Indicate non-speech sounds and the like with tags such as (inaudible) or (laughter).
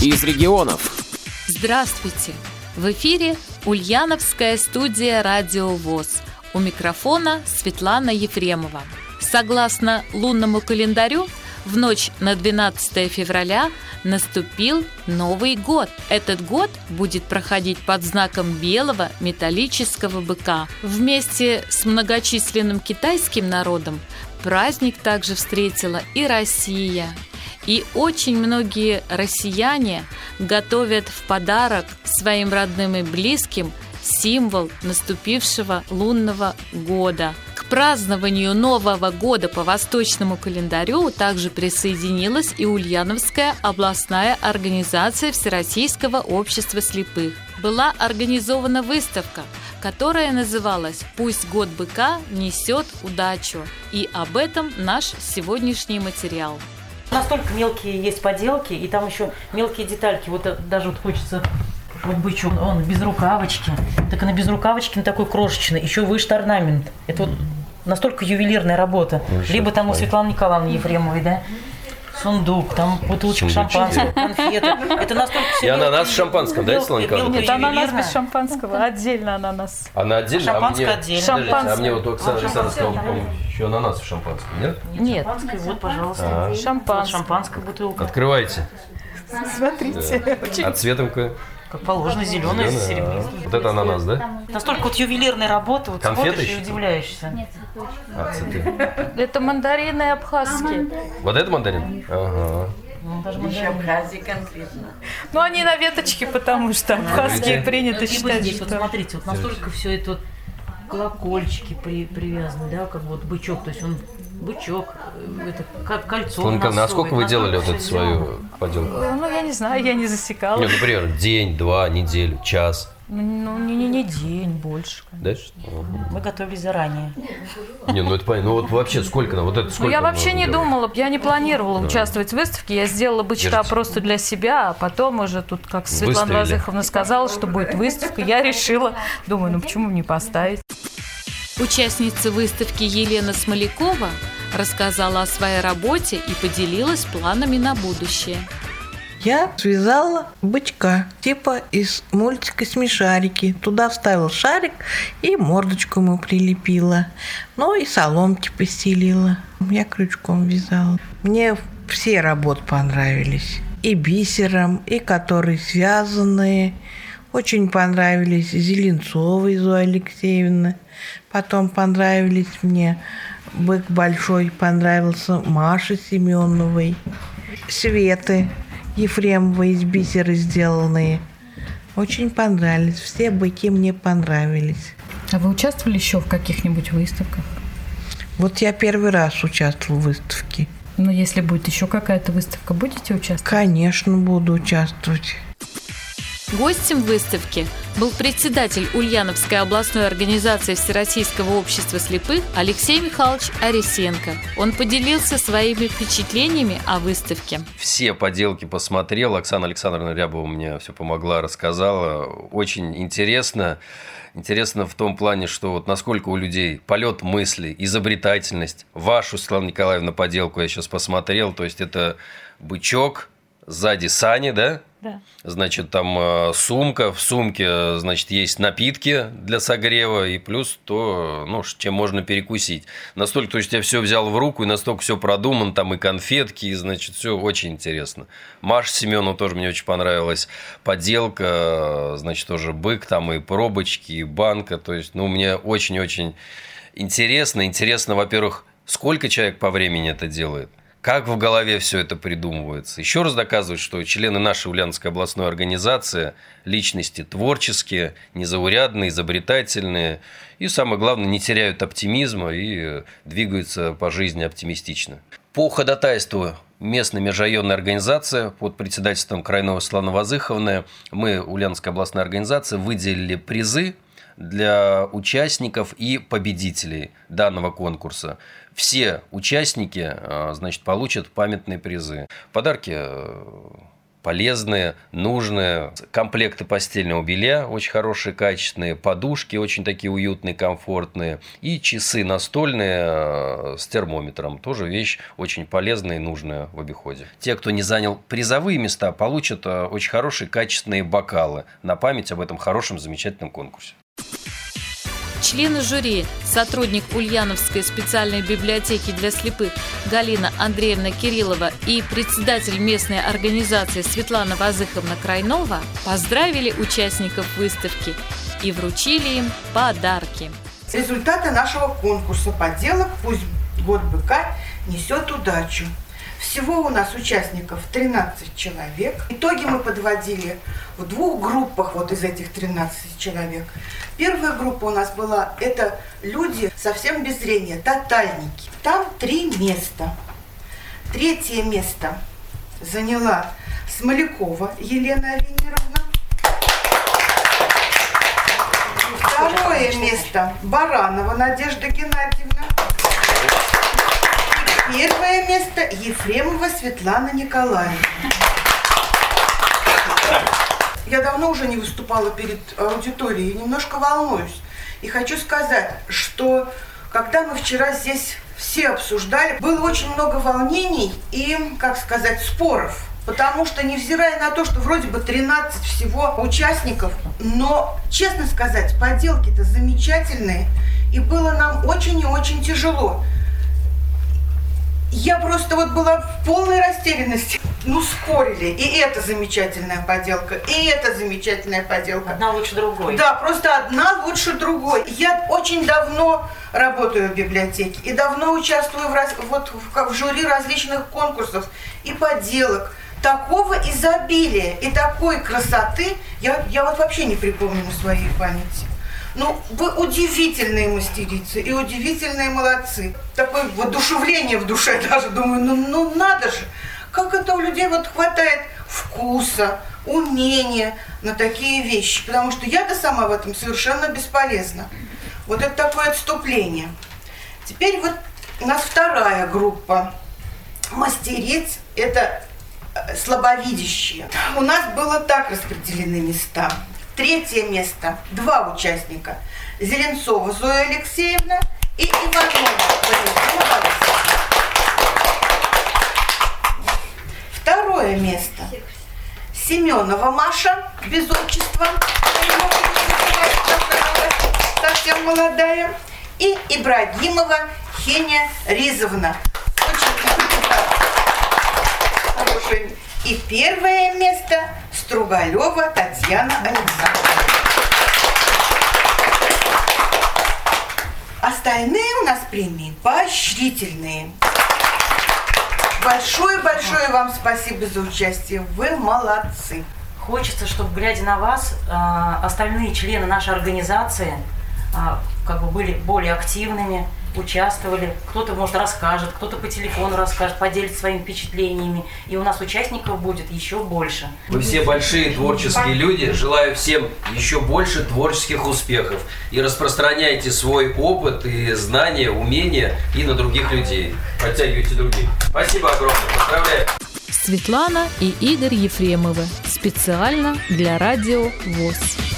из регионов. Здравствуйте! В эфире Ульяновская студия «Радио ВОЗ». У микрофона Светлана Ефремова. Согласно лунному календарю, в ночь на 12 февраля наступил Новый год. Этот год будет проходить под знаком белого металлического быка. Вместе с многочисленным китайским народом праздник также встретила и Россия. И очень многие россияне готовят в подарок своим родным и близким символ наступившего лунного года – празднованию Нового года по восточному календарю также присоединилась и Ульяновская областная организация Всероссийского общества слепых. Была организована выставка, которая называлась «Пусть год быка несет удачу». И об этом наш сегодняшний материал. Настолько мелкие есть поделки, и там еще мелкие детальки. Вот даже вот хочется вот бычок, он без рукавочки. Так она без рукавочки, на такой крошечный. Еще выше орнамент. Это вот настолько ювелирная работа. Либо там у Светланы Николаевны Ефремовой, да, сундук, там бутылочка шампанского, конфеты. Это настолько все И ананас в шампанском, да, Светлана? Нет, ананас без шампанского, отдельно ананас. Она отдельно? Шампанское а отдельно. Шампанское. А мне вот Оксана Александровна сказала, еще ананас в шампанском, нет? Нет. Шампанское, вот, пожалуйста. А. Шампанское. Шампанская бутылка. Открывайте. Смотрите. А цветом какой? Как положено, зеленый с серебристым. Вот это ананас, да? Настолько вот ювелирная работа, вот Конфеты смотришь и удивляешься. Нет, А, цветы. (laughs) Это мандарины абхазские. Вот это мандарин? Ага. Ну, Еще Абхазии конкретно. Ну, они на веточке, потому что абхазские принято считать, здесь, вот смотрите, вот настолько все это вот колокольчики при, привязаны, да, как вот бычок, то есть он бычок, э, это как кольцо. Тонко, насколько вы делали вот эту свою поделку? Ну, я не знаю, я не засекала. Нет, например, день, два, неделю, час. Ну, не, не, не день, больше, конечно. Да? Мы готовились заранее. Не, ну это понятно. Ну вот вообще сколько на вот это сколько? Ну я вообще не делать? думала, я не планировала да. участвовать в выставке. Я сделала бычка Держите. просто для себя, а потом уже тут, как Светлана Разыховна сказала, что будет выставка, я решила, думаю, ну почему не поставить? Участница выставки Елена Смолякова рассказала о своей работе и поделилась планами на будущее. Я связала бычка, типа из мультика «Смешарики». Туда вставил шарик и мордочку ему прилепила. Ну и соломки постелила. Я крючком вязала. Мне все работы понравились. И бисером, и которые связанные. Очень понравились Зеленцова Зоя Алексеевна. Потом понравились мне «Бык большой», понравился Маша Семеновой. Светы Ефремовой из бисера сделанные. Очень понравились. Все быки мне понравились. А вы участвовали еще в каких-нибудь выставках? Вот я первый раз участвовал в выставке. Но если будет еще какая-то выставка, будете участвовать? Конечно, буду участвовать. Гостем выставки был председатель Ульяновской областной организации Всероссийского общества слепых Алексей Михайлович Арисенко. Он поделился своими впечатлениями о выставке. Все поделки посмотрел. Оксана Александровна Рябова мне все помогла, рассказала. Очень интересно. Интересно в том плане, что вот насколько у людей полет мысли, изобретательность. Вашу, Светлана Николаевна, поделку я сейчас посмотрел. То есть это бычок, сзади сани, да? Значит, там э, сумка, в сумке, значит, есть напитки для согрева и плюс то, ну, чем можно перекусить. Настолько, то есть я все взял в руку и настолько все продумано, там и конфетки, и, значит, все очень интересно. Маша Семенова тоже мне очень понравилась. Поделка, значит, тоже бык, там и пробочки, и банка. То есть, ну, мне очень-очень интересно. Интересно, во-первых, сколько человек по времени это делает как в голове все это придумывается. Еще раз доказывает, что члены нашей Ульяновской областной организации – личности творческие, незаурядные, изобретательные и, самое главное, не теряют оптимизма и двигаются по жизни оптимистично. По ходатайству местной межрайонной организации под председательством Крайного Светланы Вазыховны мы, Ульяновская областная организация, выделили призы для участников и победителей данного конкурса. Все участники, э, значит, получат памятные призы. Подарки э, полезные, нужные. Комплекты постельного белья очень хорошие, качественные, подушки очень такие уютные, комфортные. И часы настольные э, с термометром. Тоже вещь очень полезная и нужная в обиходе. Те, кто не занял призовые места, получат э, очень хорошие, качественные бокалы на память об этом хорошем, замечательном конкурсе. Члены жюри, сотрудник Ульяновской специальной библиотеки для слепых Галина Андреевна Кириллова и председатель местной организации Светлана Вазыховна Крайнова поздравили участников выставки и вручили им подарки. Результаты нашего конкурса поделок «Пусть год быка несет удачу». Всего у нас участников 13 человек. Итоги мы подводили в двух группах вот из этих 13 человек. Первая группа у нас была, это люди совсем без зрения, тотальники. Там три места. Третье место заняла Смолякова Елена Венеровна. Второе место Баранова Надежда Геннадьевна. Первое место Ефремова Светлана Николаевна. Я давно уже не выступала перед аудиторией, немножко волнуюсь. И хочу сказать, что когда мы вчера здесь все обсуждали, было очень много волнений и, как сказать, споров. Потому что, невзирая на то, что вроде бы 13 всего участников, но, честно сказать, поделки-то замечательные. И было нам очень и очень тяжело. Я просто вот была в полной растерянности. Ну, спорили. И это замечательная поделка, и это замечательная поделка. Одна лучше другой. Да, просто одна лучше другой. Я очень давно работаю в библиотеке и давно участвую в, раз, вот, в, в жюри различных конкурсов и поделок. Такого изобилия и такой красоты я, я вот вообще не припомню на своей памяти. Ну, вы удивительные мастерицы и удивительные молодцы. Такое воодушевление в душе (laughs) даже. Думаю, ну, ну надо же. Как это у людей вот хватает вкуса, умения на такие вещи. Потому что я-то сама в этом совершенно бесполезна. Вот это такое отступление. Теперь вот у нас вторая группа мастериц. Это э, слабовидящие. У нас было так распределены места. Третье место. Два участника. Зеленцова Зоя Алексеевна и Иванова Валентина Второе место. Семенова Маша, без отчества. Совсем молодая. И Ибрагимова Хеня Ризовна. Очень (laughs) хорошая. И первое место Стругалева Татьяна Александровна. Остальные у нас премии поощрительные. Большое-большое вам спасибо за участие. Вы молодцы. Хочется, чтобы, глядя на вас, а, остальные члены нашей организации а, как бы были более активными, участвовали. Кто-то, может, расскажет, кто-то по телефону расскажет, поделится своими впечатлениями. И у нас участников будет еще больше. Вы все большие творческие люди. Желаю всем еще больше творческих успехов. И распространяйте свой опыт и знания, умения и на других людей. Подтягивайте других. Спасибо огромное. Поздравляю. Светлана и Игорь Ефремовы. Специально для радио ВОЗ.